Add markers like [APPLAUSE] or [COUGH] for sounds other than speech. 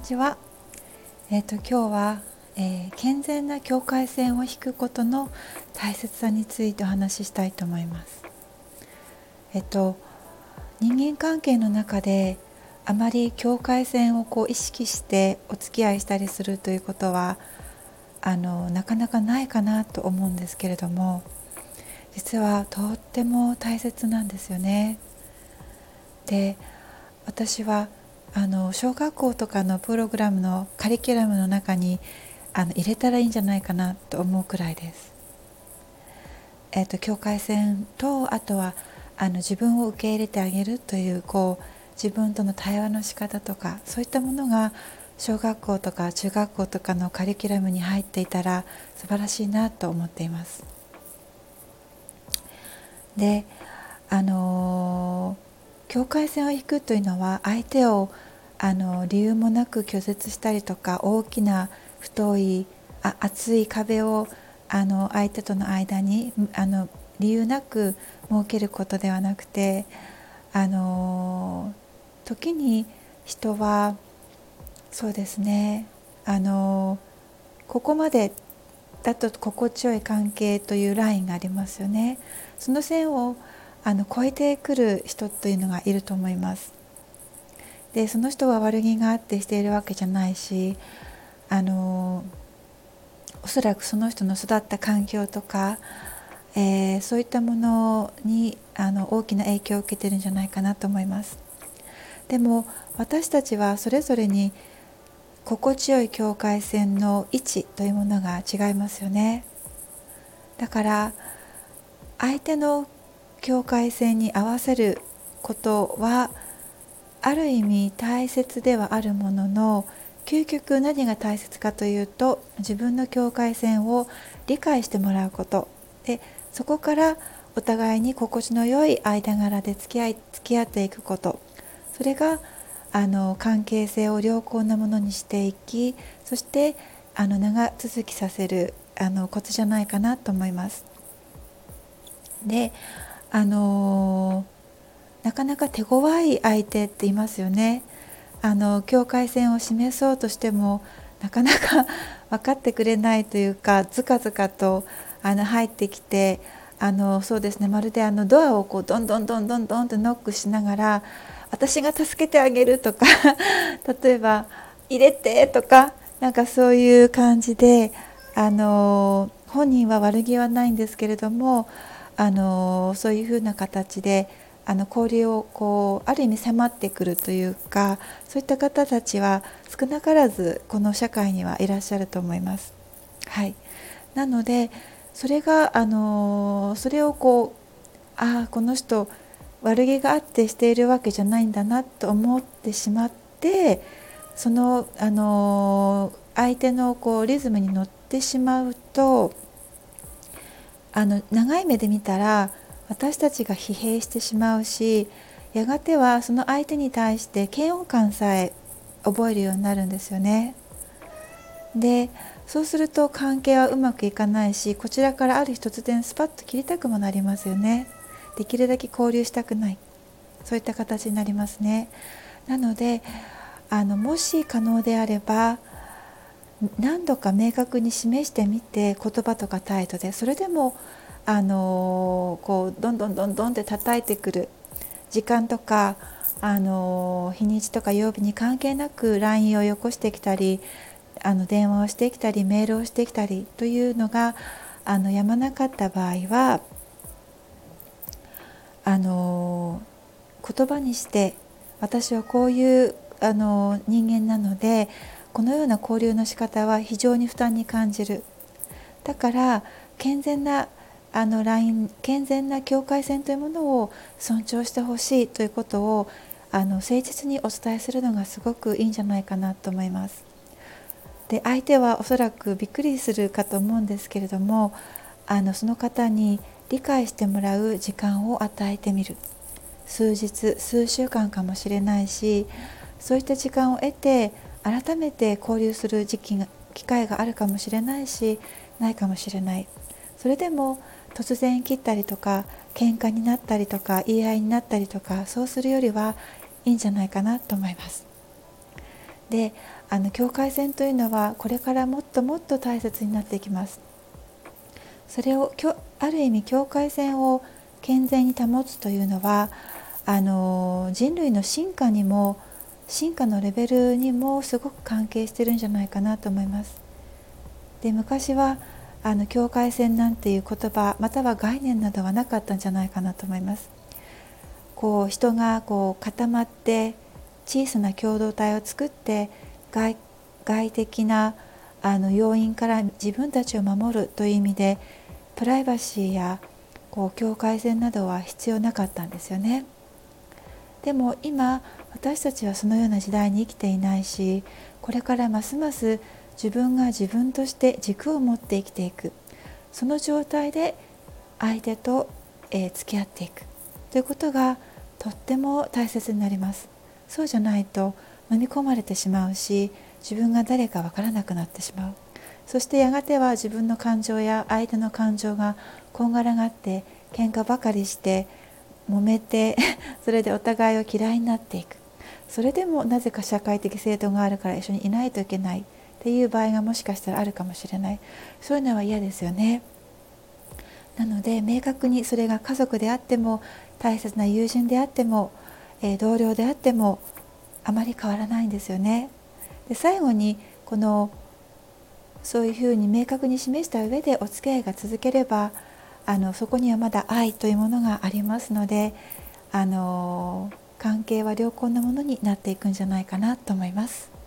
ちは。えっ、ー、と今日は、えー、健全な境界線を引くことの大切さについてお話ししたいと思います。えっ、ー、と人間関係の中であまり境界線をこう意識してお付き合いしたりするということはあのなかなかないかなと思うんですけれども実はとっても大切なんですよね。で私はあの小学校とかのプログラムのカリキュラムの中にあの入れたらいいんじゃないかなと思うくらいです。えーと、境界線とあとはあの自分を受け入れてあげるというこう自分との対話の仕方とかそういったものが小学校とか中学校とかのカリキュラムに入っていたら素晴らしいなと思っています。であのー境界線を引くというのは相手をあの理由もなく拒絶したりとか大きな太いあ厚い壁をあの相手との間にあの理由なく設けることではなくてあの時に人はそうですねあのここまでだと心地よい関係というラインがありますよね。その線をあの超えてくる人というのがいると思います。でその人は悪気があってしているわけじゃないしあのおそらくその人の育った環境とか、えー、そういったものにあの大きな影響を受けてるんじゃないかなと思います。でも私たちはそれぞれに心地よい境界線の位置というものが違いますよね。だから相手の境界線に合わせることはある意味大切ではあるものの究極何が大切かというと自分の境界線を理解してもらうことでそこからお互いに心地の良い間柄で付き合い付き合っていくことそれがあの関係性を良好なものにしていきそしてあの長続きさせるあのコツじゃないかなと思います。であのなかなか手強い相手っていますよね。あの境界線を示そうとしてもなかなか分かってくれないというかずかずかとあの入ってきてあのそうですねまるであのドアをこうどんどんどんどんどんとノックしながら私が助けてあげるとか例えば入れてとかなんかそういう感じであの本人は悪気はないんですけれどもあのそういうふうな形であの交流をこうある意味迫ってくるというかそういった方たちは少なからずこの社会にはいらっしゃると思います。はい、なのでそれがあのそれをこうああこの人悪気があってしているわけじゃないんだなと思ってしまってそのあの相手のこうリズムに乗ってしまうとあの長い目で見たら私たちが疲弊してしまうしやがてはその相手に対して嫌悪感さえ覚えるようになるんですよね。でそうすると関係はうまくいかないしこちらからある日突然スパッと切りたくもなりますよね。できるだけ交流したくないそういった形になりますね。なのであのもし可能であれば何度か明確に示してみて言葉とか態度でそれでもあのこうどんどんどんどんって叩いてくる時間とかあの日にちとか曜日に関係なく LINE をよこしてきたりあの電話をしてきたりメールをしてきたりというのがあのやまなかった場合はあの言葉にして私はこういうあの人間なのでこのような交流の仕方は非常に負担に感じるだから健全なあのライン健全な境界線というものを尊重してほしいということをあの誠実にお伝えするのがすごくいいんじゃないかなと思います。で相手はおそらくびっくりするかと思うんですけれどもあのその方に理解してもらう時間を与えてみる数日数週間かもしれないしそういった時間を得て改めて交流する時期が機会があるかもしれないしないかもしれない。それでも突然切ったりとか喧嘩になったりとか言い合いになったりとかそうするよりはいいんじゃないかなと思います。であの境界線というのはこれからもっともっと大切になっていきます。それをある意味境界線を健全に保つというのはあの人類の進化にも進化のレベルにもすごく関係してるんじゃないかなと思いますで昔はあの境界線なんていう言葉または概念などはなかったんじゃないかなと思いますこう人がこう固まって小さな共同体を作って外外的なあの要因から自分たちを守るという意味でプライバシーやこう境界線などは必要なかったんですよね。でも今私たちはそのような時代に生きていないしこれからますます自分が自分として軸を持って生きていく。その状態で相手と、えー、付き合っていく。ということがとっても大切になります。そうじゃないと飲み込まれてしまうし自分が誰かわからなくなってしまう。そしてやがては自分の感情や相手の感情がこんがらがって喧嘩ばかりして揉めて [LAUGHS] それでお互いを嫌いになっていく。それでもなぜか社会的制度があるから一緒にいないといけない。っていう場合がもしかしたらあるかもしれない。そういうのは嫌ですよね。なので明確にそれが家族であっても大切な友人であっても、えー、同僚であってもあまり変わらないんですよね。で最後にこのそういうふうに明確に示した上でお付き合いが続ければあのそこにはまだ愛というものがありますのであの関係は良好なものになっていくんじゃないかなと思います。